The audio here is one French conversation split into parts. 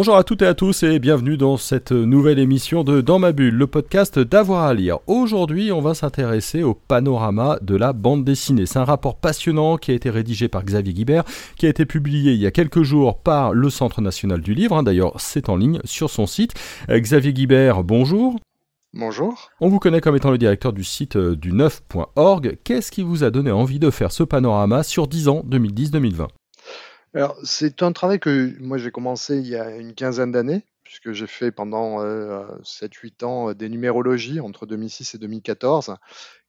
Bonjour à toutes et à tous et bienvenue dans cette nouvelle émission de Dans ma bulle, le podcast d'avoir à lire. Aujourd'hui, on va s'intéresser au panorama de la bande dessinée. C'est un rapport passionnant qui a été rédigé par Xavier Guibert, qui a été publié il y a quelques jours par le Centre national du livre. D'ailleurs, c'est en ligne sur son site. Xavier Guibert, bonjour. Bonjour. On vous connaît comme étant le directeur du site euh, du neuf.org. Qu'est-ce qui vous a donné envie de faire ce panorama sur 10 ans 2010-2020 alors, c'est un travail que moi j'ai commencé il y a une quinzaine d'années, puisque j'ai fait pendant 7-8 ans des numérologies entre 2006 et 2014,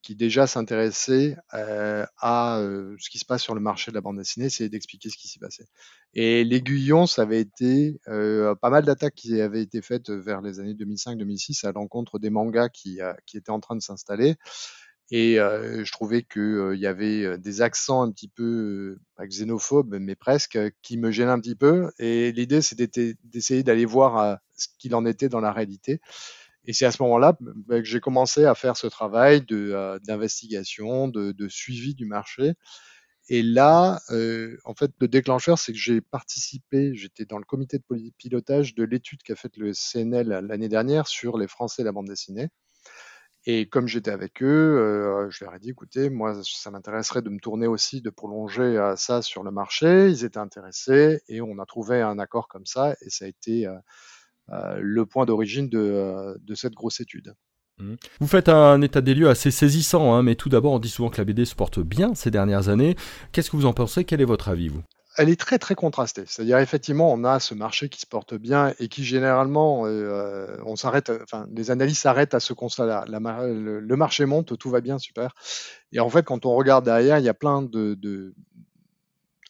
qui déjà s'intéressaient à ce qui se passe sur le marché de la bande dessinée, c'est d'expliquer ce qui s'y passait. Et l'aiguillon, ça avait été pas mal d'attaques qui avaient été faites vers les années 2005-2006 à l'encontre des mangas qui, qui étaient en train de s'installer. Et je trouvais qu'il y avait des accents un petit peu, pas xénophobes, mais presque, qui me gênaient un petit peu. Et l'idée, c'était d'essayer d'aller voir ce qu'il en était dans la réalité. Et c'est à ce moment-là bah, que j'ai commencé à faire ce travail d'investigation, de, de, suivi du marché. Et là, en fait, le déclencheur, c'est que j'ai participé, j'étais dans le comité de pilotage de l'étude qu'a faite le CNL l'année dernière sur les Français et la bande dessinée. Et comme j'étais avec eux, euh, je leur ai dit, écoutez, moi, ça m'intéresserait de me tourner aussi, de prolonger euh, ça sur le marché. Ils étaient intéressés et on a trouvé un accord comme ça et ça a été euh, le point d'origine de, de, cette grosse étude. Mmh. Vous faites un état des lieux assez saisissant, hein, mais tout d'abord, on dit souvent que la BD se porte bien ces dernières années. Qu'est-ce que vous en pensez? Quel est votre avis, vous? Elle est très très contrastée. C'est-à-dire effectivement, on a ce marché qui se porte bien et qui généralement, euh, on s'arrête, enfin, les analyses s'arrêtent à ce constat-là. le, marché monte, tout va bien, super. Et en fait, quand on regarde derrière, il y a plein de,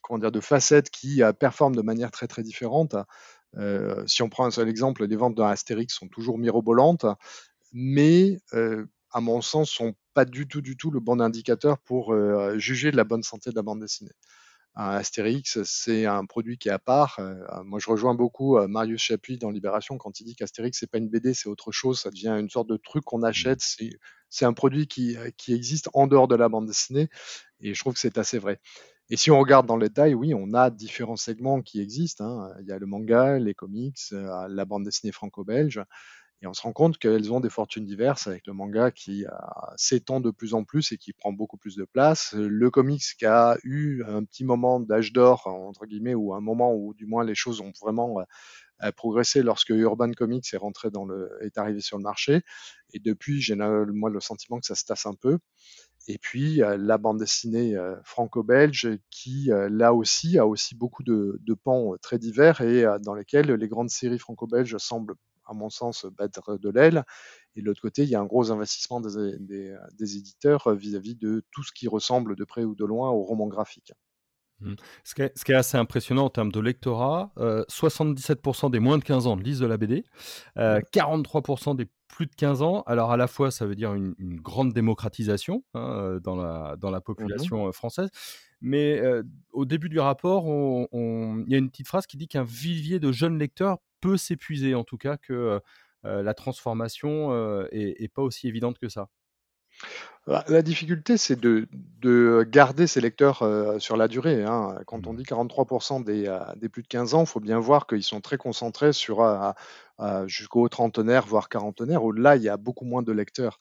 comment dire, de facettes qui euh, performent de manière très très différente. Euh, si on prend un seul exemple, les ventes d'un Astérix sont toujours mirobolantes, mais à mon sens, sont pas du tout du tout le bon indicateur pour juger de la bonne santé de la bande dessinée. Astérix, c'est un produit qui est à part. Euh, moi, je rejoins beaucoup euh, Marius Chapuis dans Libération quand il dit qu'Astérix, c'est pas une BD, c'est autre chose. Ça devient une sorte de truc qu'on achète. Mmh. C'est un produit qui, euh, qui existe en dehors de la bande dessinée. Et je trouve que c'est assez vrai. Et si on regarde dans le détail, oui, on a différents segments qui existent. Hein. Il y a le manga, les comics, la bande dessinée franco-belge. Et on se rend compte qu'elles ont des fortunes diverses avec le manga qui s'étend de plus en plus et qui prend beaucoup plus de place. Le comics qui a eu un petit moment d'âge d'or, entre guillemets, ou un moment où du moins les choses ont vraiment euh, progressé lorsque Urban Comics est rentré dans le, est arrivé sur le marché. Et depuis, j'ai moi le sentiment que ça se tasse un peu. Et puis la bande dessinée franco-belge qui, là aussi, a aussi beaucoup de pans très divers et dans lesquels les grandes séries franco-belges semblent à mon sens, battre de l'aile. Et de l'autre côté, il y a un gros investissement des, des, éditeurs vis-à-vis de tout ce qui ressemble de près ou de loin au roman graphique. Mmh. Ce, qui est, ce, qui est, assez impressionnant en termes de lectorat, 77% des moins de 15 ans lisent de la BD, 43% des plus de 15 ans. Alors à la fois, ça veut dire une, grande démocratisation hein, dans, la, dans la mmh population française, mais au début du rapport, il y a une petite phrase qui dit qu'un vivier de jeunes lecteurs peut s'épuiser, en tout cas que la transformation est, pas aussi évidente que ça. Bah, la difficulté, c'est de, garder ces lecteurs sur la durée. Hein. Quand on mmh. dit 43% des, des, plus de 15 ans, il faut bien voir qu'ils sont très concentrés sur jusqu'aux trentenaires, voire quarantenaires. Au-delà, il y a beaucoup moins de lecteurs.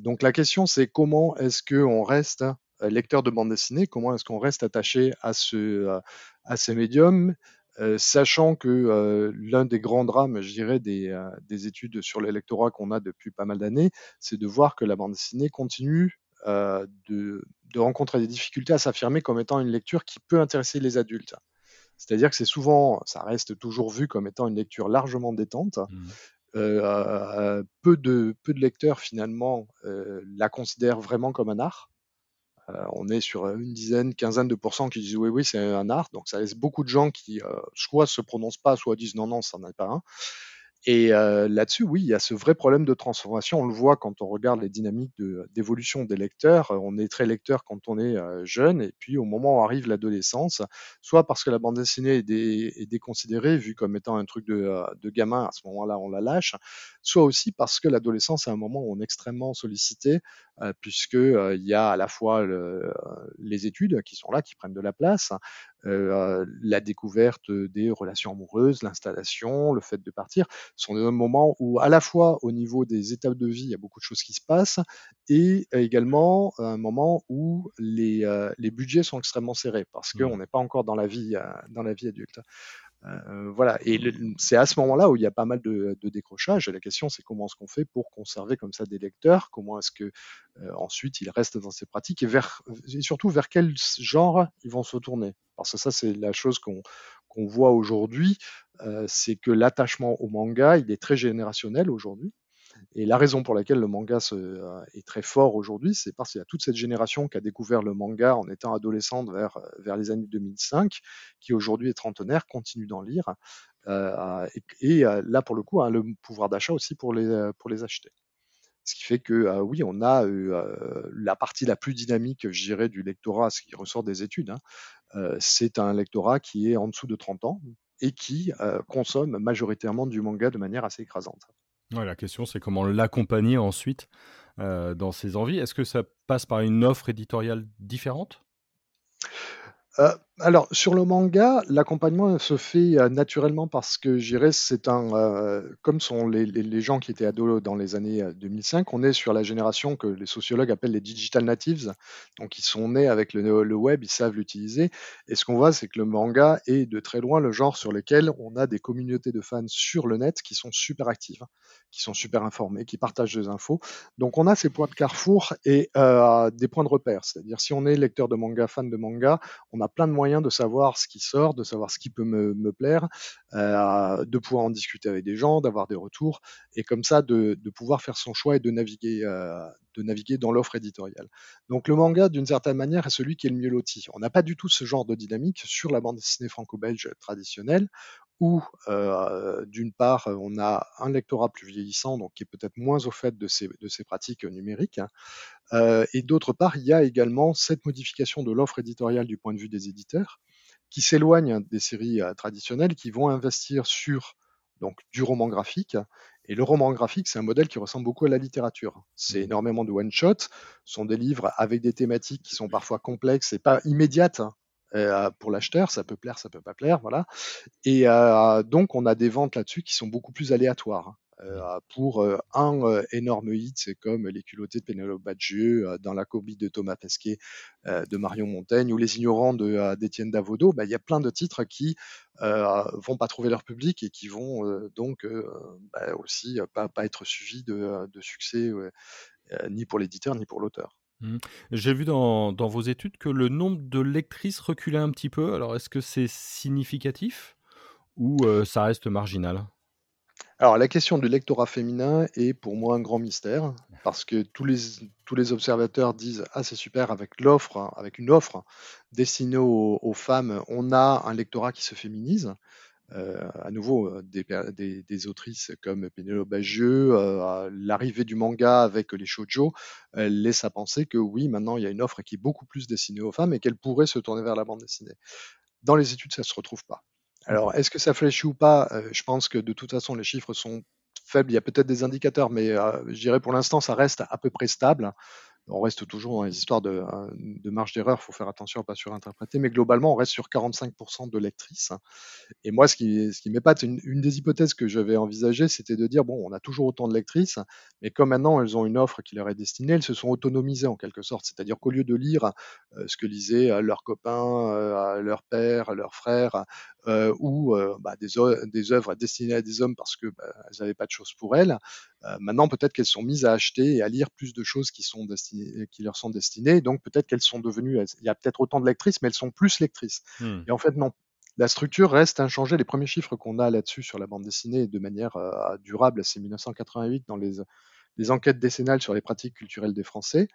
donc la question, c'est comment est-ce qu'on reste euh, lecteur de bande dessinée, comment est-ce qu'on reste attaché à ce, euh, à ces médiums, euh, sachant que l'un des grands drames, je dirais, des, des études sur l'électorat qu'on a depuis pas mal d'années, c'est de voir que la bande dessinée continue de, de, rencontrer des difficultés à s'affirmer comme étant une lecture qui peut intéresser les adultes. C'est-à-dire que c'est souvent, ça reste toujours vu comme étant une lecture largement détente. Mmh. peu, de, peu de lecteurs finalement la considèrent vraiment comme un art. Euh, on est sur une dizaine, quinzaine de pourcents qui disent oui, oui, c'est un art. Donc ça laisse beaucoup de gens qui soit se prononcent pas, soit disent non, non, ça n'en est pas un. Et là-dessus, oui, il y a ce vrai problème de transformation. On le voit quand on regarde les dynamiques d'évolution des lecteurs. On est très lecteur quand on est jeune, et puis au moment où arrive l'adolescence, soit parce que la bande dessinée est, déconsidérée, vue comme étant un truc de, de gamin, à ce moment-là, on la lâche, soit aussi parce que l'adolescence est un moment où on est extrêmement sollicité, puisqu'il y a à la fois les études qui sont là, qui prennent de la place, euh, la découverte des relations amoureuses, l'installation, le fait de partir, sont des moments où à la fois au niveau des étapes de vie, il y a beaucoup de choses qui se passent, et également un moment où les, euh, les budgets sont extrêmement serrés, parce mmh. qu'on n'est pas encore dans la vie, euh, dans la vie adulte. Euh, voilà, et c'est à ce moment-là où il y a pas mal de, de décrochage. Et la question, c'est comment est-ce qu'on fait pour conserver comme ça des lecteurs? Comment est-ce que euh, ensuite ils restent dans ces pratiques? Et, surtout vers quel genre ils vont se tourner? Parce que ça, c'est la chose qu'on voit aujourd'hui, euh, c'est que l'attachement au manga, il est très générationnel aujourd'hui. Et la raison pour laquelle le manga euh, est très fort aujourd'hui, c'est parce qu'il y a toute cette génération qui a découvert le manga en étant adolescente vers, vers les années 2005, qui aujourd'hui est trentenaire, continue d'en lire, euh, et, euh, là pour le coup a le pouvoir d'achat aussi pour les, pour les acheter. Ce qui fait que oui, on a la partie la plus dynamique, je dirais, du lectorat, ce qui ressort des études. Hein, c'est un lectorat qui est en dessous de 30 ans et qui consomme majoritairement du manga de manière assez écrasante la question, c'est comment l'accompagner ensuite euh, dans ses envies. Est-ce que ça passe par une offre éditoriale différente? Euh, alors, sur le manga, l'accompagnement se fait euh, naturellement parce que j'irais, c'est un. Euh, comme sont les, gens qui étaient ados dans les années 2005, on est sur la génération que les sociologues appellent les digital natives. Donc, ils sont nés avec le, web, ils savent l'utiliser. Et ce qu'on voit, c'est que le manga est de très loin le genre sur lequel on a des communautés de fans sur le net qui sont super actives, qui sont super informés, qui partagent des infos. Donc, on a ces points de carrefour et des points de repère. C'est-à-dire, si on est lecteur de manga, fan de manga, on a plein de moyens de savoir ce qui sort, de savoir ce qui peut me, plaire, euh, de pouvoir en discuter avec des gens, d'avoir des retours, et comme ça de, de, pouvoir faire son choix et de naviguer, euh, de naviguer dans l'offre éditoriale. Donc le manga, d'une certaine manière, est celui qui est le mieux loti. On n'a pas du tout ce genre de dynamique sur la bande dessinée franco-belge traditionnelle, où euh, d'une part on a un lectorat plus vieillissant, donc qui est peut-être moins au fait de ces, de ces pratiques numériques, hein, et d'autre part il y a également cette modification de l'offre éditoriale du point de vue des éditeurs, qui s'éloignent des séries traditionnelles, qui vont investir sur donc du roman graphique. Et le roman graphique, c'est un modèle qui ressemble beaucoup à la littérature. C'est mmh. énormément de one-shot, ce sont des livres avec des thématiques qui sont parfois complexes et pas immédiates hein. Euh, pour l'acheteur, ça peut plaire, ça peut pas plaire, voilà. Et euh, donc on a des ventes là-dessus qui sont beaucoup plus aléatoires. Euh, pour un énorme hit, c'est comme Les culottés de Pénélope Bagieux, dans La copie de Thomas Pesquet de Marion Montaigne ou Les ignorants d'Étienne Davodo, bah, il y a plein de titres qui vont pas trouver leur public et qui vont donc bah, aussi pas, pas, être suivis de, de succès ni pour l'éditeur ni pour l'auteur. Mmh. J'ai vu dans, vos études que le nombre de lectrices reculait un petit peu. Alors, est-ce que c'est significatif ou euh, ça reste marginal? Alors, la question du lectorat féminin est pour moi un grand mystère parce que tous les, tous les observateurs disent Ah, c'est super, avec l'offre, avec une offre destinée aux, femmes, on a un lectorat qui se féminise. Euh, à nouveau euh, des, des, des, autrices comme Pénélope Bagieux, euh, l'arrivée du manga avec les shoujo laisse à penser que oui, maintenant il y a une offre qui est beaucoup plus destinée aux femmes et qu'elle pourrait se tourner vers la bande dessinée. Dans les études, ça ne se retrouve pas. Alors, est-ce que ça fléchit ou pas? Je pense que de toute façon, les chiffres sont faibles. Il y a peut-être des indicateurs, mais je dirais pour l'instant, ça reste à peu près stable on reste toujours dans les histoires de, euh, de marge d'erreur, il faut faire attention à pas surinterpréter, mais globalement, on reste sur 45% de lectrices. Et moi, ce qui, ce qui m'épate, une, une des hypothèses que j'avais envisagées, c'était de dire, bon, on a toujours autant de lectrices, mais comme maintenant elles ont une offre qui leur est destinée, elles se sont autonomisées en quelque sorte. C'est-à-dire qu'au lieu de lire euh, ce que lisaient euh, leurs copains, leur père, leurs frères, ou bah, des, des œuvres destinées à des hommes parce que bah, n'avaient pas de choses pour elles, maintenant peut-être qu'elles sont mises à acheter et à lire plus de choses qui sont destinées qui leur sont destinées. Donc peut-être qu'elles sont devenues, il y a peut-être autant de lectrices, mais elles sont plus lectrices. Hmm. Et en fait, non. La structure reste inchangée. Les premiers chiffres qu'on a là-dessus sur la bande dessinée de manière euh, durable, c'est 1988 dans les, les, enquêtes décennales sur les pratiques culturelles des Français.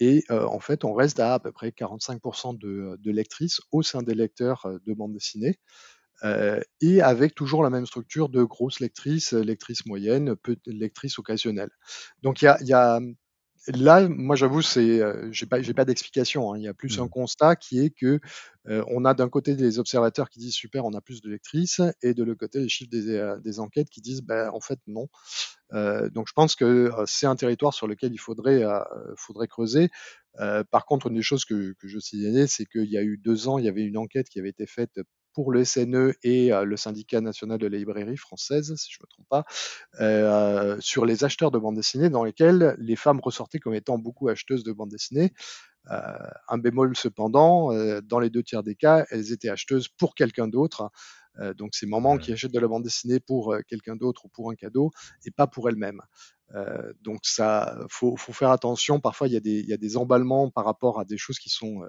Et euh, en fait, on reste à à peu près 45% de, de, lectrices au sein des lecteurs euh, de bande dessinée. et avec toujours la même structure de grosse lectrice, lectrice moyenne, peu lectrice occasionnelle. Donc il y a, y a Là, moi, j'avoue, c'est, euh, j'ai pas, j'ai pas d'explication. hein. Il y a plus un Mmh. constat qui est que euh, on a d'un côté des observateurs qui disent super, on a plus de lectrices, et de l'autre côté les chiffres des, euh, des enquêtes qui disent ben, en fait non. Euh, donc je pense que c'est un territoire sur lequel il faudrait, faudrait creuser. Par contre, une des choses que, que je signalais, c'est qu'il y a eu deux ans, il y avait une enquête qui avait été faite pour le SNE et euh, le syndicat national de la librairie française, si je ne me trompe pas, euh, sur les acheteurs de bande dessinée dans lesquels les femmes ressortaient comme étant beaucoup acheteuses de bande dessinée. Euh, un bémol cependant, dans les deux tiers des cas, elles étaient acheteuses pour quelqu'un d'autre. Euh, donc c'est maman Ouais. qui achète de la bande dessinée pour euh, quelqu'un d'autre ou pour un cadeau et pas pour elle-même. Euh, donc ça, faut, faut faire attention. Parfois, il y, a des, il y a des emballements par rapport à des choses qui sont, euh,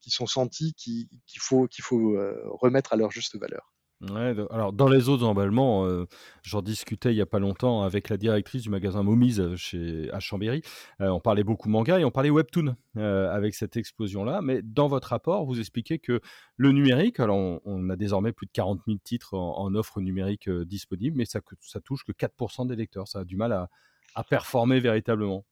qui sont senties, qui- qu'il faut, qu'il faut euh, remettre à leur juste valeur. Alors dans les autres emballements, euh, j'en discutais il y a pas longtemps avec la directrice du magasin Momise euh, chez à Chambéry. Euh, on parlait beaucoup manga et on parlait webtoon avec cette explosion-là. Mais dans votre rapport, vous expliquez que le numérique, alors on, a désormais plus de 40 000 titres en, offre numérique disponible, mais ça, touche que 4% des lecteurs. Ça a du mal à performer véritablement.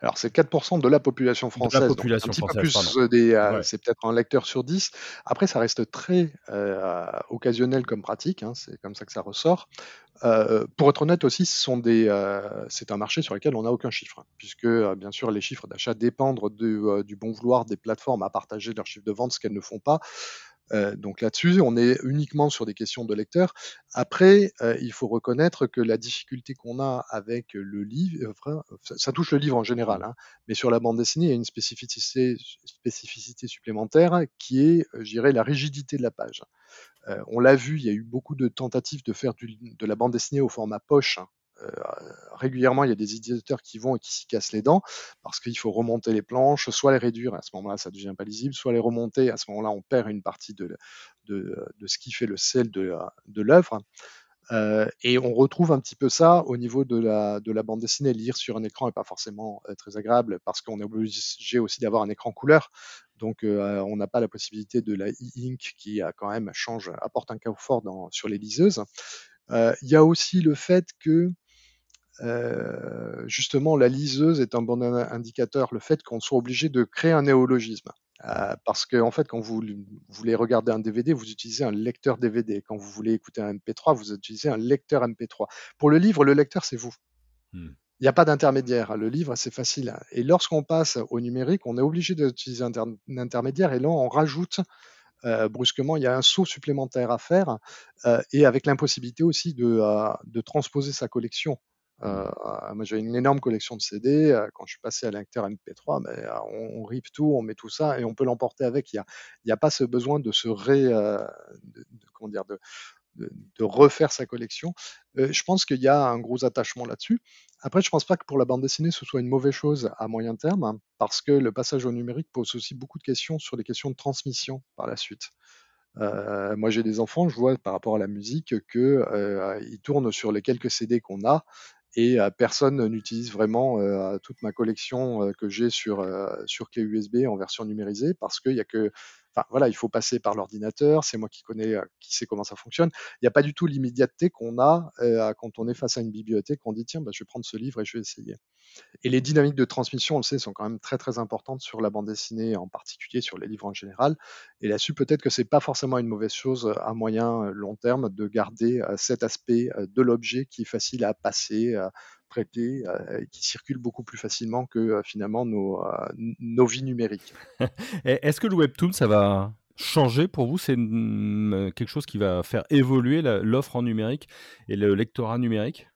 Alors, c'est 4% de la population De la française, donc un petit peu plus euh, des, euh, Ouais. c'est peut-être un lecteur sur 10. Après, ça reste très euh, occasionnel comme pratique, hein, c'est comme ça que ça ressort. Euh, pour être honnête aussi, ce sont des, c'est un marché sur lequel on n'a aucun chiffre, hein, puisque bien sûr les chiffres d'achat dépendent de, du bon vouloir des plateformes à partager leurs chiffres de vente, ce qu'elles ne font pas. Euh, donc là-dessus, on est uniquement sur des questions de lecteurs. Après, euh, il faut reconnaître que la difficulté qu'on a avec le livre, euh, ça, touche le livre en général, hein, mais sur la bande dessinée, il y a une spécificité, spécificité supplémentaire qui est, euh, je dirais, la rigidité de la page. Euh, on l'a vu, il y a eu beaucoup de tentatives de faire du- de la bande dessinée au format poche. hein. Euh, régulièrement, il y a des éditeurs qui vont et qui s'y cassent les dents parce qu'il faut remonter les planches, soit les réduire, à ce moment-là, ça devient pas lisible, soit les remonter, à ce moment-là, on perd une partie de, de, ce qui fait le sel de, de l'œuvre. Euh, et on retrouve un petit peu ça au niveau de la, de la bande dessinée. Lire sur un écran n'est pas forcément euh, très agréable parce qu'on est obligé aussi d'avoir un écran couleur. Donc, on n'a pas la possibilité de la e-ink qui a quand même change, apporte un confort dans, sur les liseuses. Il y a aussi le fait que euh, justement la liseuse est un bon indicateur, le fait qu'on soit obligé de créer un néologisme. Euh, parce que en fait, quand vous voulez regarder un DVD, vous utilisez un lecteur DVD. Quand vous voulez écouter un MP3, vous utilisez un lecteur MP3. Pour le livre, le lecteur, c'est vous. Hmm. Il n'y a pas d'intermédiaire. Le livre, c'est facile. Et lorsqu'on passe au numérique, on est obligé d'utiliser un, inter- un intermédiaire. Et là, on rajoute euh, brusquement, il y a un saut supplémentaire à faire. euh, et avec l'impossibilité aussi de, euh, de transposer sa collection. Euh, moi, j'ai une énorme collection de CD. euh, Quand je suis passé à lecteur MP3, ben, on, on rip tout, on met tout ça et on peut l'emporter avec. Il n'y a, pas ce besoin de se ré, euh, de, de- comment dire, de, de, de refaire sa collection. Euh, je pense qu'il y a un gros attachement là-dessus. Après, je pense pas que pour la bande dessinée, ce soit une mauvaise chose à moyen terme, hein, parce que le passage au numérique pose aussi beaucoup de questions sur les questions de transmission par la suite. Euh, moi, j'ai des enfants, je vois par rapport à la musique que euh, ils tournent sur les quelques CD qu'on a et euh, personne n'utilise vraiment euh, toute ma collection euh, que j'ai sur, sur en version numérisée parce qu'il y a que Enfin, voilà, il faut passer par l'ordinateur, c'est moi qui connais, qui sait comment ça fonctionne. Il n'y a pas du tout l'immédiateté qu'on a quand on est face à une bibliothèque, on dit tiens, bah, je vais prendre ce livre et je vais essayer. Et les dynamiques de transmission, on le sait, sont quand même très très importantes sur la bande dessinée, en particulier sur les livres en général. Et là-dessus, peut-être que c'est pas forcément une mauvaise chose à moyen long terme de garder cet aspect de l'objet qui est facile à passer, euh, et qui circule beaucoup plus facilement que euh, finalement nos, euh, nos vies numériques. Est-ce que le webtoon, ça va changer pour vous? C'est quelque chose qui va faire évoluer l'offre en numérique et le lectorat numérique?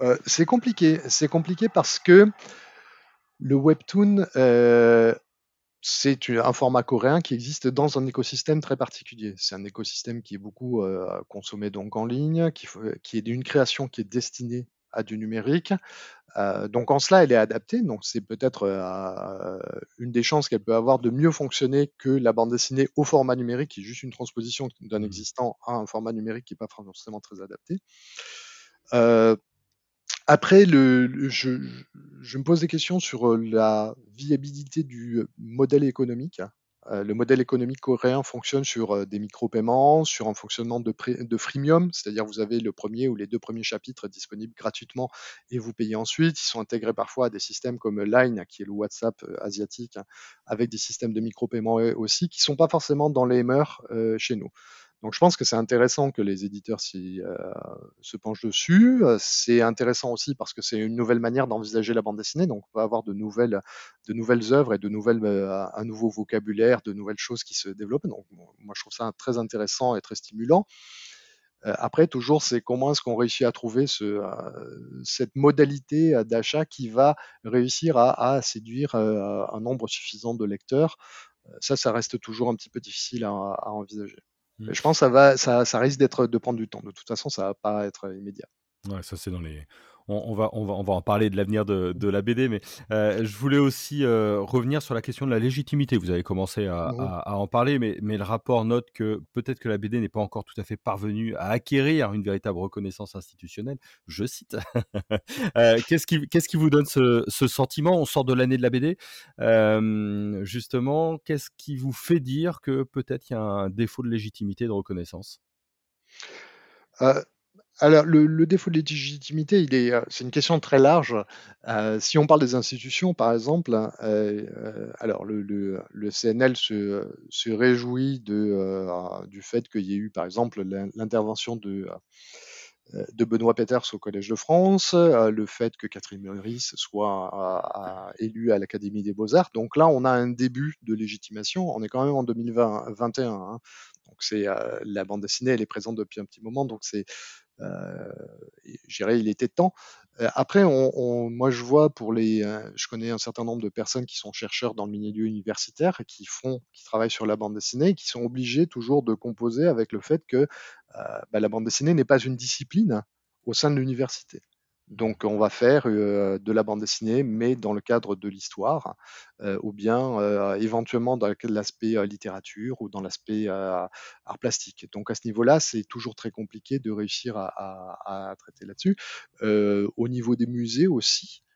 Euh, c'est compliqué, c'est compliqué parce que le webtoon, euh, c'est un format coréen qui existe dans un écosystème très particulier. C'est un écosystème qui est beaucoup euh, consommé donc en ligne, qui est d'une création qui est destinée à du numérique. Euh, donc en cela, elle est adaptée. Donc c'est peut-être euh, une des chances qu'elle peut avoir de mieux fonctionner que la bande dessinée au format numérique, qui est juste une transposition d'un Mhm. existant à un format numérique qui n'est pas forcément très adapté. Euh, après, le, le- je, je me pose des questions sur la viabilité du modèle économique. Euh, le modèle économique coréen fonctionne sur euh, des micro-paiements, sur un fonctionnement de, freemium, c'est-à-dire vous avez le premier ou les deux premiers chapitres disponibles gratuitement et vous payez ensuite. Ils sont intégrés parfois à des systèmes comme Line, qui est le WhatsApp euh, asiatique, hein, avec des systèmes de micro-paiements aussi, qui ne sont pas forcément dans les mœurs chez nous. Donc je pense que c'est intéressant que les éditeurs euh, se penchent dessus. C'est intéressant aussi parce que c'est une nouvelle manière d'envisager la bande dessinée. Donc on va avoir de nouvelles, œuvres et de euh, un nouveau vocabulaire, de nouvelles choses qui se développent. Donc moi je trouve ça très intéressant et très stimulant. Euh, après, toujours, c'est comment est-ce qu'on réussit à trouver ce, cette modalité d'achat qui va réussir à, séduire un nombre suffisant de lecteurs. Ça, ça reste toujours un petit peu difficile à envisager. Mmh. Je pense que ça, va, ça, ça risque d'être de prendre du temps. De toute façon, ça va pas être immédiat. Ouais, ça c'est dans les, on, va, on, va, on va en parler de l'avenir de, de, la BD, mais euh, je voulais aussi euh, revenir sur la question de la légitimité. Vous avez commencé à, mmh à, en parler, mais, mais, le rapport note que peut-être que la BD n'est pas encore tout à fait parvenue à acquérir une véritable reconnaissance institutionnelle. Je cite. euh, Qu'est-ce qui, qu'est-ce qui vous donne ce, ce, sentiment? On sort de l'année de la BD. Justement, qu'est-ce qui vous fait dire que peut-être il y a un défaut de légitimité de reconnaissance? Alors, le, défaut de légitimité, euh, c'est une question très large. Euh, si on parle des institutions, par exemple, euh, alors le, CNL se, réjouit du fait qu'il y ait eu, par exemple, l'intervention de, de Benoît Peters au Collège de France, le fait que Catherine Meurice soit élue à l'Académie des Beaux-Arts. Donc là, on a un début de légitimation. On est quand même en 2021. Hein. Donc c'est la bande dessinée, elle est présente depuis un petit moment, donc c'est euh, dirais, il était temps. Euh, après, moi, je vois pour les, euh, je connais un certain nombre de personnes qui sont chercheurs dans le milieu universitaire qui font, qui travaillent sur la bande dessinée, et qui sont obligés toujours de composer avec le fait que bah, la bande dessinée n'est pas une discipline au sein de l'université. Donc on va faire de la bande dessinée, mais dans le cadre de l'histoire, ou bien éventuellement dans l'aspect littérature ou dans l'aspect art plastique. Donc à ce niveau-là, c'est toujours très compliqué de réussir à traiter là-dessus. au niveau des musées aussi, euh,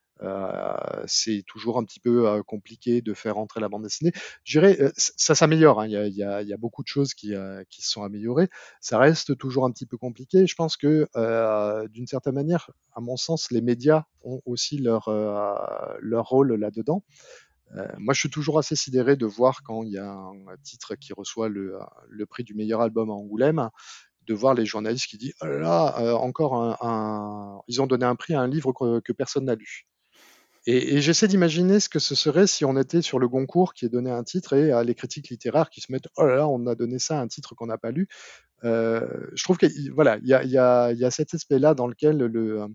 c'est toujours un petit peu euh, compliqué de faire entrer la bande dessinée. Je dirais, euh, ça s'améliore. Hein. Il, y a, beaucoup de choses qui, qui se sont améliorées. Ça reste toujours un petit peu compliqué. Je pense que, d'une certaine manière, à mon sens, les médias ont aussi leur, leur rôle là-dedans. moi, je suis toujours assez sidéré de voir quand il y a un titre qui reçoit le, le prix du meilleur album à Angoulême, de voir les journalistes qui disent oh là, encore un, ils ont donné un prix à un livre que personne n'a lu. Et, j'essaie d'imaginer ce que ce serait si on était sur le Goncourt qui est donné un titre et à les critiques littéraires qui se mettent oh là là, on a donné ça à un titre qu'on n'a pas lu. Euh, je trouve qu'il voilà, il y a, y, a, y a, cet aspect-là dans lequel le,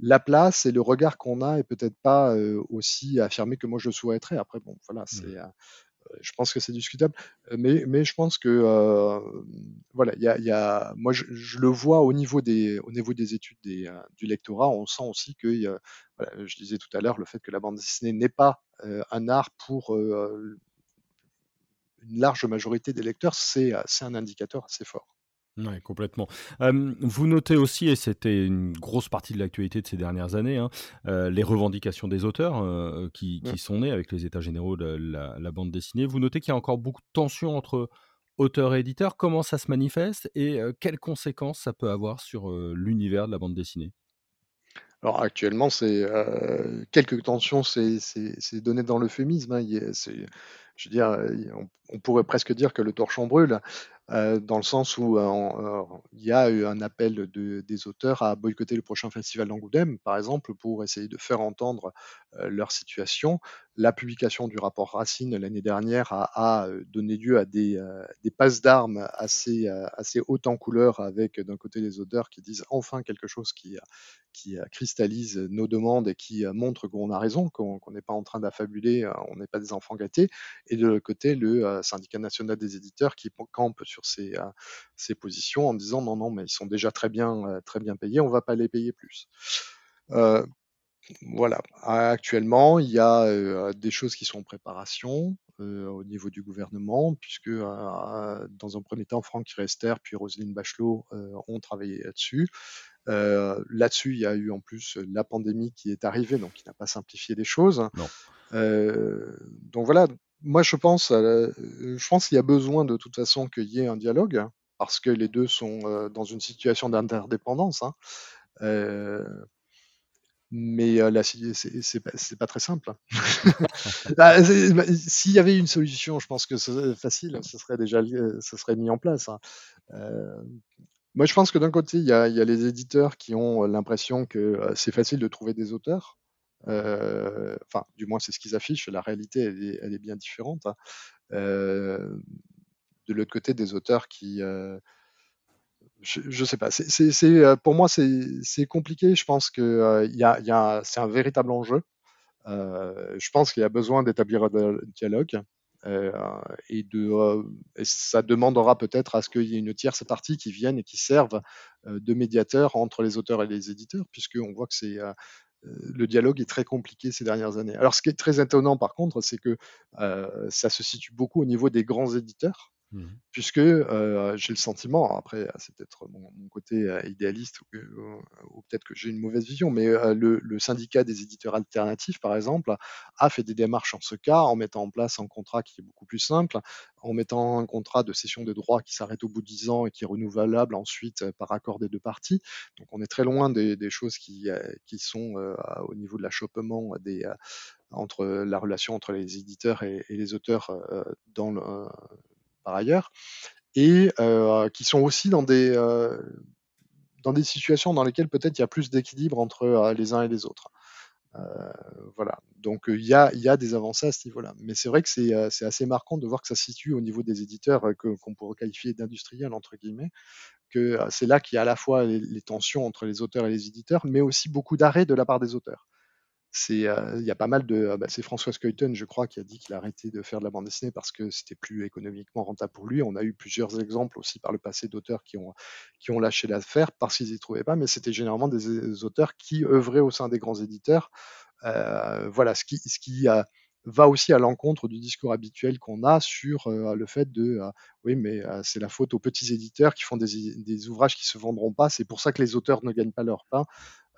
la place et le regard qu'on a est peut-être pas euh, aussi affirmé que moi je souhaiterais. Après, bon, voilà, c'est. Mmh. Euh, je pense que c'est discutable, mais, mais je pense que euh, voilà, il y a, moi je, le vois au niveau des, études des, euh, du lectorat, on sent aussi que, je disais tout à l'heure, le fait que la bande dessinée n'est pas euh, un art pour une large majorité des lecteurs, c'est un indicateur assez fort. Oui, complètement. vous notez aussi, et c'était une grosse partie de l'actualité de ces dernières années, hein, les revendications des auteurs qui, sont nées avec les états généraux de la, bande dessinée. Vous notez qu'il y a encore beaucoup de tensions entre auteurs et éditeurs. Comment ça se manifeste et quelles conséquences ça peut avoir sur l'univers de la bande dessinée? Alors actuellement, c'est quelques tensions, c'est donné dans l'euphémisme. Hein, je veux dire, on, pourrait presque dire que le torchon brûle. Euh, dans le sens où euh, euh, il y a eu un appel des auteurs à boycotter le prochain festival d'Angoulême, par exemple, pour essayer de faire entendre leur situation. La publication du rapport Racine l'année dernière a, donné lieu à des, passes d'armes assez, assez hautes en couleur, avec d'un côté les auteurs qui disent enfin quelque chose qui, qui cristallise nos demandes et qui montre qu'on a raison, qu'on n'est pas en train d'affabuler, on n'est pas des enfants gâtés, et de l'autre côté le syndicat national des éditeurs qui campe sur euh, ces, positions en disant non, non, mais ils sont déjà très bien, euh, très bien payés, on ne va pas les payer plus. Euh, voilà. Actuellement, il y a des choses qui sont en préparation au niveau du gouvernement, puisque dans un premier temps, Franck Rester puis Roselyne Bachelot ont travaillé là-dessus. là-dessus, il y a eu en plus la pandémie qui est arrivée, donc qui n'a pas simplifié les choses. donc voilà, moi, je pense, je pense qu'il y a besoin de toute façon qu'il y ait un dialogue, parce que les deux sont dans une situation d'interdépendance. Hein. mais là, c'est pas, pas, très simple. Bah, bah, s'il y avait une solution, je pense que c'est facile, ce serait déjà ce serait mis en place. Hein. moi, je pense que d'un côté, il y, a, il y, a, les éditeurs qui ont l'impression que c'est facile de trouver des auteurs. Euh, enfin, du moins, c'est ce qu'ils affichent. La réalité, elle est, bien différente. Hein. Euh, de l'autre côté, des auteurs qui euh, je, ne sais pas. Pour moi, c'est, compliqué. Je pense que il y a, c'est un véritable enjeu. je pense qu'il y a besoin d'établir un dialogue. et, de, et ça demandera peut-être à ce qu'il y ait une tierce partie qui vienne et qui serve de médiateur entre les auteurs et les éditeurs, puisqu'on voit que c'est euh, le dialogue est très compliqué ces dernières années. Alors, ce qui est très étonnant, par contre, c'est que euh, ça se situe beaucoup au niveau des grands éditeurs, Mmh puisque j'ai le sentiment, après c'est peut-être mon, côté idéaliste ou, peut-être que j'ai une mauvaise vision, mais le, syndicat des éditeurs alternatifs, par exemple, a fait des démarches en ce cas, en mettant en place un contrat qui est beaucoup plus simple, en mettant un contrat de cession de droits qui s'arrête au bout de 10 ans et qui est renouvelable ensuite par accord des deux parties. Donc on est très loin des, choses qui, qui sont au niveau de l'achoppement entre la relation entre les éditeurs et, et les auteurs dans le, par ailleurs, et euh, qui sont aussi dans des, euh, dans des situations dans lesquelles peut-être il y a plus d'équilibre entre euh, les uns et les autres. voilà. Donc il y, a, y, a, des avancées à ce niveau-là. Mais c'est vrai que c'est assez marquant de voir que ça se situe au niveau des éditeurs qu'on pourrait qualifier d'industriels, entre guillemets, que c'est là qu'il y a à la fois les, tensions entre les auteurs et les éditeurs, mais aussi beaucoup d'arrêts de la part des auteurs c'est euh, il y a pas mal de bah, c'est François Skeuten je crois qui a dit qu'il a arrêté de faire de la bande dessinée parce que c'était plus économiquement rentable pour lui. On a eu plusieurs exemples aussi par le passé d'auteurs qui ont qui ont lâché l'affaire parce qu'ils y trouvaient pas mais c'était généralement des, auteurs qui œuvraient au sein des grands éditeurs. Euh, voilà ce qui ce qui va aussi à l'encontre du discours habituel qu'on a sur euh, le fait de oui mais c'est la faute aux petits éditeurs qui font des, des ouvrages qui se vendront pas c'est pour ça que les auteurs ne gagnent pas leur pain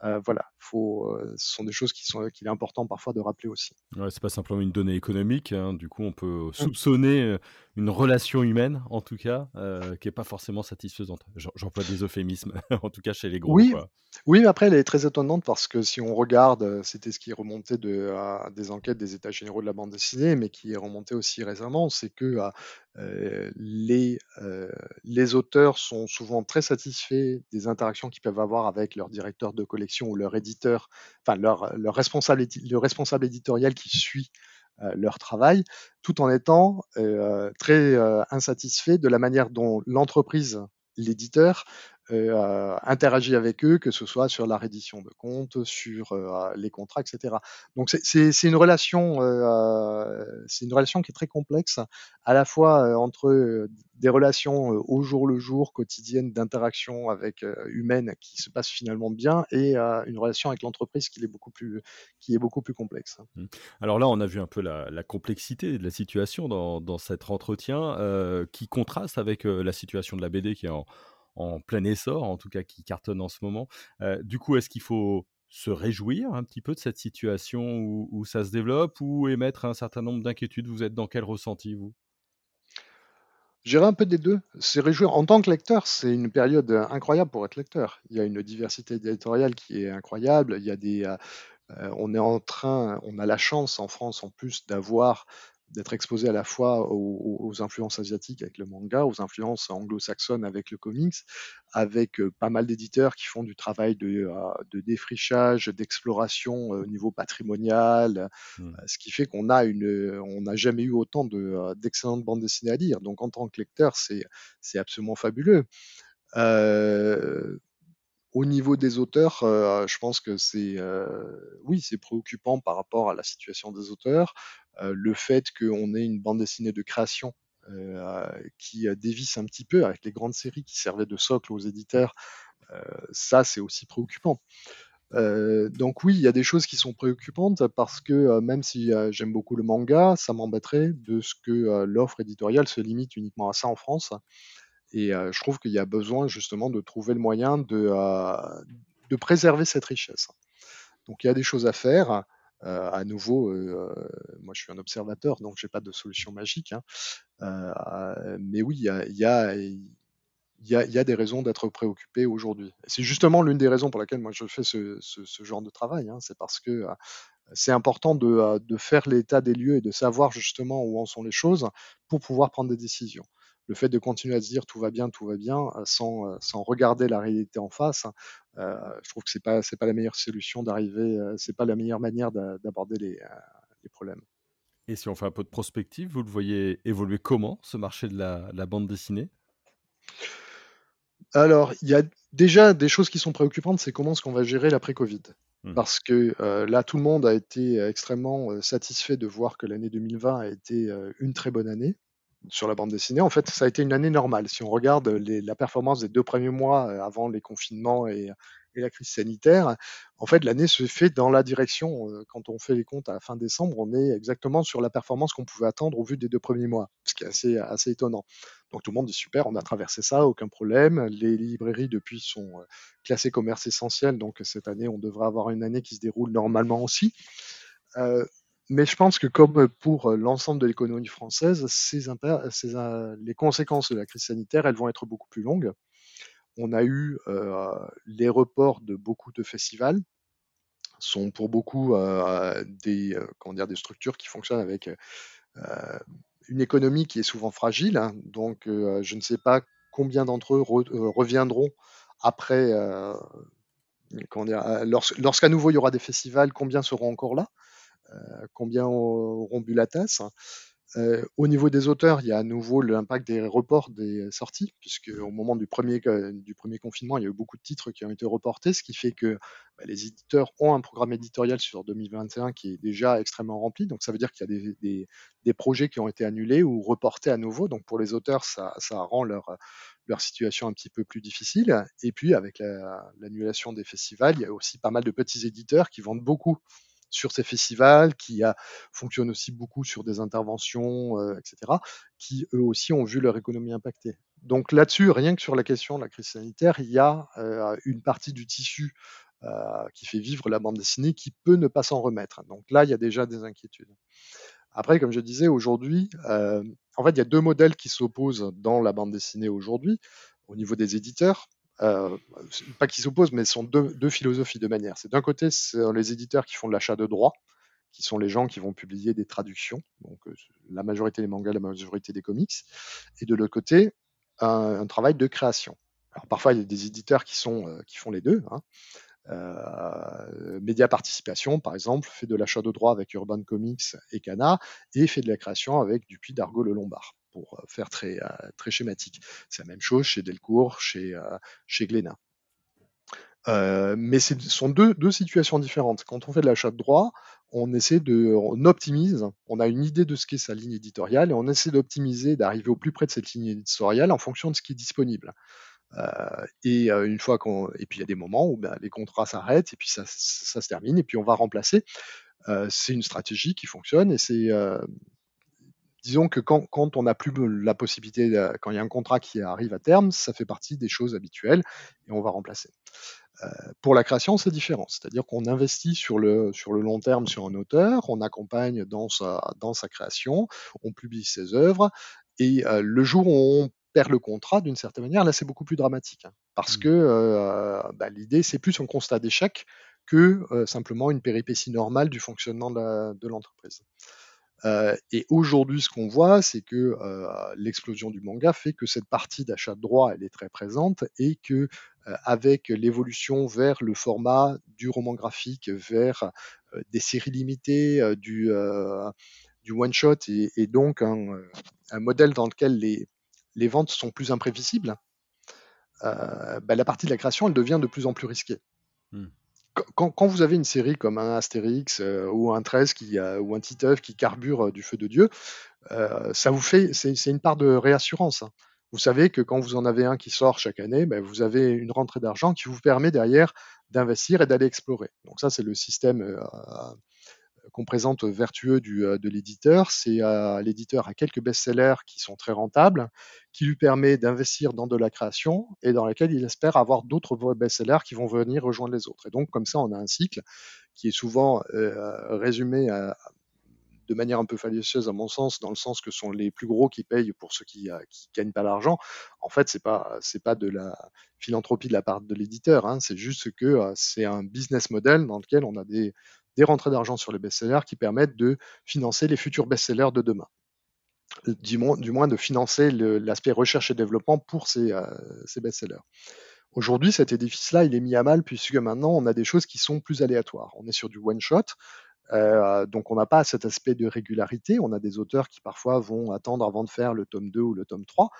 euh, voilà, faut, euh, ce sont des choses qui sont qu'il est important parfois de rappeler aussi. Ouais, c'est pas simplement une donnée économique. Hein. du coup, on peut mmh. soupçonner euh, une relation humaine, en tout cas, qui est pas forcément satisfaisante. J'emploie des euphémismes, en tout cas chez les gros. Oui, oui, mais après, elle est très étonnante parce que si on regarde, c'était ce qui est remonté de, des enquêtes des États généraux de la bande dessinée, mais qui est remonté aussi récemment, c'est que les, les auteurs sont souvent très satisfaits des interactions qu'ils peuvent avoir avec leur directeur de collection ou leur éditeur, enfin leur, leur responsable, le responsable éditorial qui suit leur travail, tout en étant très insatisfaits de la manière dont l'entreprise l'éditeur euh, interagit avec eux, que ce soit sur la reddition de comptes, sur euh, les contrats, etc. Donc c'est une relation, euh, c'est une relation qui est très complexe, à la fois entre des relations au jour le jour, quotidiennes d'interaction avec humaine qui se passe finalement bien, et une relation avec l'entreprise qui est beaucoup plus, qui est beaucoup plus complexe. Mmh. Alors là, on a vu un peu la, la complexité de la situation dans, dans cet entretien, qui contraste avec la situation de la BD qui est en en plein essor, en tout cas qui cartonne en ce moment. Euh, du coup, est-ce qu'il faut se réjouir un petit peu de cette situation où, ça se développe ou émettre un certain nombre d'inquiétudes? Vous êtes dans quel ressenti, vous? J'irai un peu des deux. C'est réjouir. En tant que lecteur, c'est une période incroyable pour être lecteur. Il y a une diversité éditoriale qui est incroyable. Il y a des, euh, euh, on est en train, on a la chance en France en plus d'avoir d'être exposé à la fois aux, influences asiatiques avec le manga, aux influences anglo-saxonnes avec le comics, avec euh, pas mal d'éditeurs qui font du travail de, euh, défrichage, d'exploration euh, au niveau patrimonial, mmh. ce qui fait qu'on a une, on n'a jamais eu autant de, d'excellentes bandes dessinées à lire. Donc en tant que lecteur, c'est, c'est absolument fabuleux. Au niveau des auteurs, je pense que c'est oui, c'est préoccupant par rapport à la situation des auteurs. Le fait qu'on ait une bande dessinée de création qui dévisse un petit peu avec les grandes séries qui servaient de socle aux éditeurs, ça c'est aussi préoccupant. donc oui, il y a des choses qui sont préoccupantes parce que même si j'aime beaucoup le manga, ça m'embêterait de ce que l'offre éditoriale se limite uniquement à ça en France et je trouve qu'il y a besoin justement de trouver le moyen de préserver cette richesse. Donc il y a des choses à faire. À nouveau, moi je suis un observateur, donc j'ai pas de solution magique. Hein. mais oui, il y a, des raisons d'être préoccupé aujourd'hui. C'est justement l'une des raisons pour laquelle moi je fais ce, genre de travail. Hein. C'est parce que c'est important de faire l'état des lieux et de savoir justement où en sont les choses pour pouvoir prendre des décisions le fait de continuer à se dire tout va bien, tout va bien, euh, sans, euh, sans regarder la réalité en face, euh, je trouve que c'est pas c'est pas la meilleure solution d'arriver, c'est pas la meilleure manière d'aborder les, les, problèmes. Et si on fait un peu de prospective, vous le voyez évoluer comment ce marché de la, la bande dessinée? Alors, il y a déjà des choses qui sont préoccupantes, c'est comment est-ce qu'on va gérer l'après-Covid. Mmh. Parce que là, tout le monde a été extrêmement satisfait de voir que l'année 2020 a été une très bonne année sur la bande dessinée. En fait, ça a été une année normale. Si on regarde la performance des deux premiers mois euh, avant les confinements et, la crise sanitaire, en fait, l'année se fait dans la direction. Euh, quand on fait les comptes à la fin décembre, on est exactement sur la performance qu'on pouvait attendre au vu des deux premiers mois, ce qui est assez, assez étonnant. Donc tout le monde dit super, on a traversé ça, aucun problème. Les librairies depuis sont euh, classées commerce essentiel, donc cette année, on devrait avoir une année qui se déroule normalement aussi. Mais je pense que comme pour l'ensemble de l'économie française, ces, les conséquences de la crise sanitaire, elles vont être beaucoup plus longues. On a eu euh, les reports de beaucoup de festivals, sont pour beaucoup euh, des, comment dire, des structures qui fonctionnent avec euh, une économie qui est souvent fragile. Hein. donc, je ne sais pas combien d'entre eux reviendront après, lorsqu'à nouveau il y aura des festivals, combien seront encore là euh, combien auront bu la tasse. Euh, au niveau des auteurs, il y a à nouveau l'impact des reports des sorties, puisque au moment du premier, premier confinement, il y a eu beaucoup de titres qui ont été reportés, ce qui fait que bah, les éditeurs ont un programme éditorial sur 2021 qui est déjà extrêmement rempli. Donc ça veut dire qu'il y a des, projets qui ont été annulés ou reportés à nouveau. Donc pour les auteurs, ça, rend leur situation un petit peu plus difficile. Et puis avec l'annulation des festivals, il y a aussi pas mal de petits éditeurs qui vendent beaucoup sur ces festivals, qui a, fonctionnent aussi beaucoup sur des interventions, euh, etc., qui eux aussi ont vu leur économie impactée. Donc là-dessus, rien que sur la question de la crise sanitaire, il y a euh, une partie du tissu euh, qui fait vivre la bande dessinée qui peut ne pas s'en remettre. Donc là, il y a déjà des inquiétudes. Après, comme je disais, aujourd'hui, en fait, il y a deux modèles qui s'opposent dans la bande dessinée aujourd'hui au niveau des éditeurs. Euh, pas qui s'opposent, mais ce sont deux, philosophies de manière. C'est d'un côté, les éditeurs qui font de l'achat de droits, qui sont les gens qui vont publier des traductions, donc euh, la majorité des mangas, la majorité des comics, et de l'autre côté, un, travail de création. Alors parfois, il y a des éditeurs qui, sont, euh, qui font les deux. Hein. Média Participation, par exemple, fait de l'achat de droits avec Urban Comics et Cana, et fait de la création avec Dupuis, Dargaud, Le Lombard pour euh, faire très, euh, très schématique. C'est la même chose chez Delcourt, chez, euh, chez Glénat. mais ce sont deux, deux, situations différentes. Quand on fait de l'achat de droit, on essaie de, on optimise, on a une idée de ce qu'est sa ligne éditoriale et on essaie d'optimiser, d'arriver au plus près de cette ligne éditoriale en fonction de ce qui est disponible. Et une fois qu'on, et puis il y a des moments où ben, les contrats s'arrêtent et puis ça, ça, se termine et puis on va remplacer. C'est une stratégie qui fonctionne et c'est disons que quand, on n'a plus la possibilité, quand il y a un contrat qui arrive à terme, ça fait partie des choses habituelles et on va remplacer. Euh, pour la création, c'est différent. C'est-à-dire qu'on investit sur le, sur le long terme sur un auteur, on accompagne dans sa, dans sa création, on publie ses œuvres, et euh, le jour où on perd le contrat, d'une certaine manière, là, c'est beaucoup plus dramatique. Hein, parce mmh. que euh, bah, l'idée, c'est plus un constat d'échec que simplement une péripétie normale du fonctionnement de l'entreprise. Euh, et aujourd'hui, ce qu'on voit, c'est que euh, l'explosion du manga fait que cette partie d'achat de droit, elle est très présente et que euh, avec l'évolution vers le format du roman graphique, vers des séries limitées, du, one shot et, donc un, modèle dans lequel les, ventes sont plus imprévisibles, bah, la partie de la création, elle devient de plus en plus risquée. Mmh quand, vous avez une série comme un Astérix euh, ou un 13 qui, ou un Titeuf qui carbure euh, du feu de Dieu, euh, ça vous fait, c'est une part de réassurance. Hein. Vous savez que quand vous en avez un qui sort chaque année, ben, vous avez une rentrée d'argent qui vous permet derrière d'investir et d'aller explorer. Donc ça, c'est le système qu'on présente vertueux euh, de l'éditeur. C'est l'éditeur a quelques best-sellers qui sont très rentables, qui lui permet d'investir dans de la création et dans laquelle il espère avoir d'autres best-sellers qui vont venir rejoindre les autres. Et donc comme ça, on a un cycle qui est souvent résumé de manière un peu fallacieuse à mon sens, dans le sens que sont les plus gros qui payent pour ceux qui, ne gagnent pas l'argent. En fait, c'est pas pas de la philanthropie de la part de l'éditeur. Hein. c'est juste que c'est un business model dans lequel on a des, des rentrées d'argent sur les best-sellers qui permettent de financer les futurs best-sellers de demain du moins, du moins de financer l'aspect recherche et développement pour ces, euh, ces best-sellers. Aujourd'hui, cet édifice-là, il est mis à mal puisque maintenant, on a des choses qui sont plus aléatoires. On est sur du one-shot, euh, donc on n'a pas cet aspect de régularité. On a des auteurs qui parfois vont attendre avant de faire le tome 2 ou le tome 3.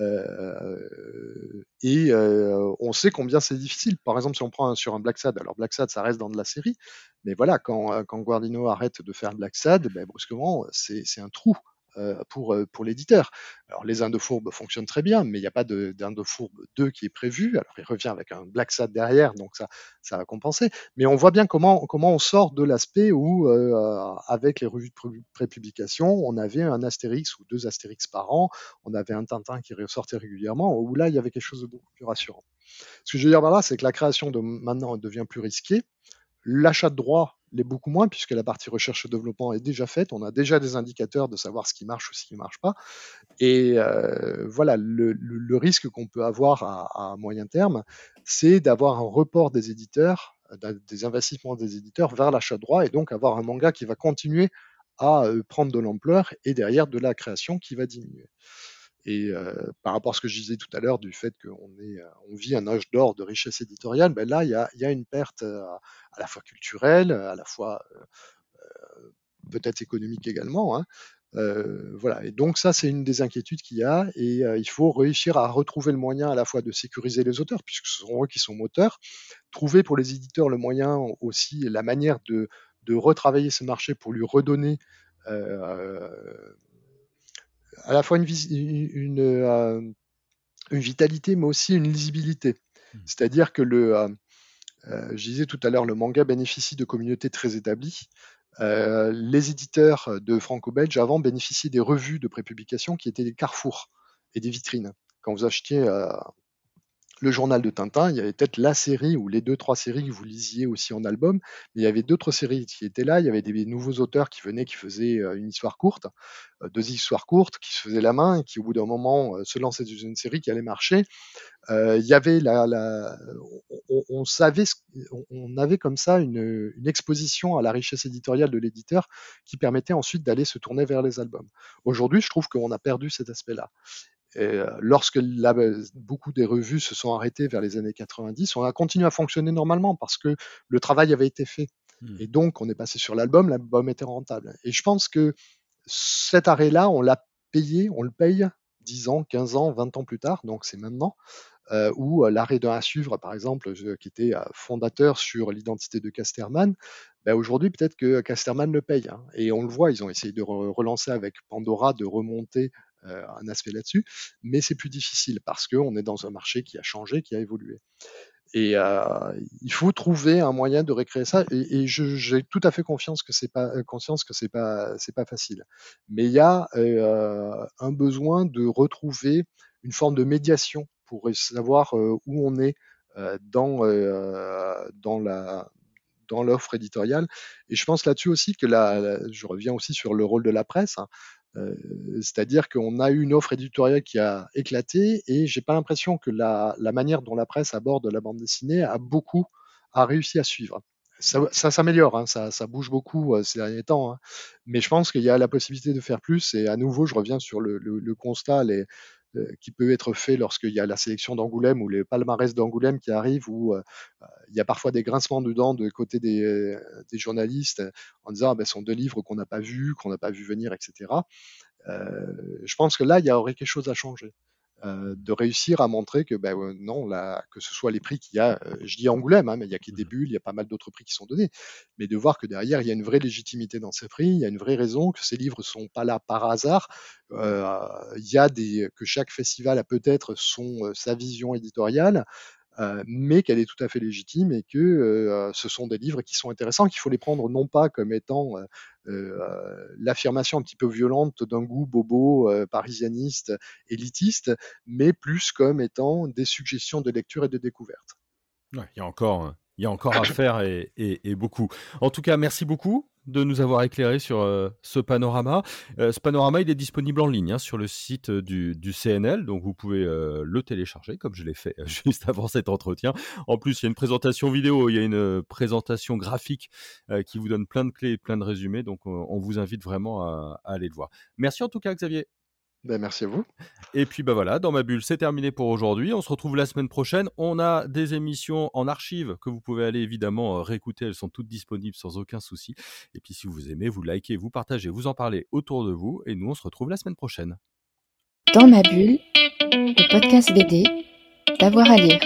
Euh, et euh, on sait combien c'est difficile. Par exemple, si on prend sur un Black Sad, alors Black Sad, ça reste dans de la série, mais voilà, quand, quand Guardino arrête de faire Black Sad, ben, brusquement, c'est un trou. Euh, pour, euh, pour l'éditeur. Alors les Indes fourbes fonctionnent très bien, mais il n'y a pas d'Inde fourbe 2 qui est prévu. Alors il revient avec un Black Sad derrière, donc ça, ça va compenser. Mais on voit bien comment, comment on sort de l'aspect où, euh, avec les revues de prépublication, on avait un Astérix ou deux Astérix par an, on avait un Tintin qui ressortait régulièrement, où là il y avait quelque chose de beaucoup plus rassurant. Ce que je veux dire par là, c'est que la création de maintenant devient plus risquée. L'achat de droits l'est beaucoup moins, puisque la partie recherche et développement est déjà faite. On a déjà des indicateurs de savoir ce qui marche ou ce qui ne marche pas. Et euh, voilà, le, risque qu'on peut avoir à, moyen terme, c'est d'avoir un report des éditeurs, des investissements des éditeurs vers l'achat de droits, et donc avoir un manga qui va continuer à euh, prendre de l'ampleur et derrière de la création qui va diminuer. Et par rapport à ce que je disais tout à l'heure du fait qu'on on vit un âge d'or de richesse éditoriale, ben là, il y a, une perte à, la fois culturelle, à la fois peut-être économique également. Hein. voilà. Et donc ça, c'est une des inquiétudes qu'il y a. Et il faut réussir à retrouver le moyen à la fois de sécuriser les auteurs, puisque ce sont eux qui sont moteurs, trouver pour les éditeurs le moyen aussi, la manière de retravailler ce marché pour lui redonner à la fois une, une, euh, une, vitalité, mais aussi une lisibilité. Mmh. C'est-à-dire que le, euh, euh, je disais tout à l'heure, le manga bénéficie de communautés très établies. les éditeurs de franco-belge avant bénéficiaient des revues de prépublication qui étaient des carrefours et des vitrines. Quand vous achetiez le journal de Tintin, il y avait peut-être la série ou les deux, trois séries que vous lisiez aussi en album, mais il y avait d'autres séries qui étaient là. Il y avait des nouveaux auteurs qui venaient, qui faisaient euh, une histoire courte, euh, deux histoires courtes, qui se faisaient la main et qui, au bout d'un moment, euh, se lançaient dans une série qui allait marcher. il y avait la, on, savait, on avait comme ça une, une, exposition à la richesse éditoriale de l'éditeur qui permettait ensuite d'aller se tourner vers les albums. Aujourd'hui, je trouve qu'on a perdu cet aspect-là. Et lorsque beaucoup des revues se sont arrêtées vers les années 90, on a continué à fonctionner normalement parce que le travail avait été fait. Mmh. Et donc, on est passé sur l'album, l'album était rentable. Et je pense que cet arrêt-là, on l'a payé, on le paye 10 ans, 15 ans, 20 ans plus tard, donc c'est maintenant, euh, ou l'arrêt d'un à suivre, par exemple, qui était fondateur sur l'identité de Casterman, ben aujourd'hui, peut-être que Casterman le paye. Hein. Et on le voit, ils ont essayé de relancer avec Pandora, de remonter euh, un aspect là-dessus, mais c'est plus difficile parce qu'on est dans un marché qui a changé, qui a évolué. Et euh, il faut trouver un moyen de récréer ça. Et, j'ai tout à fait euh, conscience que c'est pas pas facile. Mais il y a un besoin de retrouver une forme de médiation pour savoir où on est dans l'offre éditoriale. Et je pense là-dessus aussi que la, je reviens aussi sur le rôle de la presse. Hein. Euh, c'est-à-dire qu'on a eu une offre éditoriale qui a éclaté et j'ai pas l'impression que la, manière dont la presse aborde la bande dessinée a beaucoup a réussi à suivre. Ça, s'améliore, hein, ça, bouge beaucoup euh, ces derniers temps, hein. mais je pense qu'il y a la possibilité de faire plus. Et à nouveau, je reviens sur le, le constat, les, qui peut être fait lorsqu'il y a la sélection d'Angoulême ou les palmarès d'Angoulême qui arrivent, où euh, il y a parfois des grincements dedans de côté des, euh, journalistes en disant ah, ben, ce sont deux livres qu'on n'a pas vus, qu'on n'a pas vu venir, etc. je pense que là, il y aurait quelque chose à changer. Euh, de réussir à montrer que ben, non, là, que ce soit les prix qu'il y a, euh, je dis Angoulême, hein, mais il y a qui des mmh bulles, il y a pas mal d'autres prix qui sont donnés, mais de voir que derrière, il y a une vraie légitimité dans ces prix, il y a une vraie raison, que ces livres sont pas là par hasard, euh, il y a des, que chaque festival a peut-être son, sa vision éditoriale, euh, mais qu'elle est tout à fait légitime et que euh, ce sont des livres qui sont intéressants, qu'il faut les prendre non pas comme étant euh, l'affirmation un petit peu violente d'un goût bobo, parisianiste, élitiste, mais plus comme étant des suggestions de lecture et de découverte. il y a encore Il y a encore à faire et, et, beaucoup. En tout cas, merci beaucoup de nous avoir éclairé sur euh, ce panorama. Euh, ce panorama, il est disponible en ligne hein, sur le site du, du, CNL, donc vous pouvez euh, le télécharger comme je l'ai fait juste avant cet entretien. En plus, il y a une présentation vidéo, il y a une présentation graphique qui vous donne plein de clés et plein de résumés, donc on, vous invite vraiment à aller le voir. Merci en tout cas, Xavier. Ben, merci à vous. Et puis ben, voilà, dans ma bulle, c'est terminé pour aujourd'hui. On se retrouve la semaine prochaine. On a des émissions en archive que vous pouvez aller évidemment euh, réécouter. Elles sont toutes disponibles sans aucun souci. Et puis si vous aimez, vous likez, vous partagez, vous en parlez autour de vous. Et nous, on se retrouve la semaine prochaine. Dans ma bulle, le podcast BD, d'avoir à lire.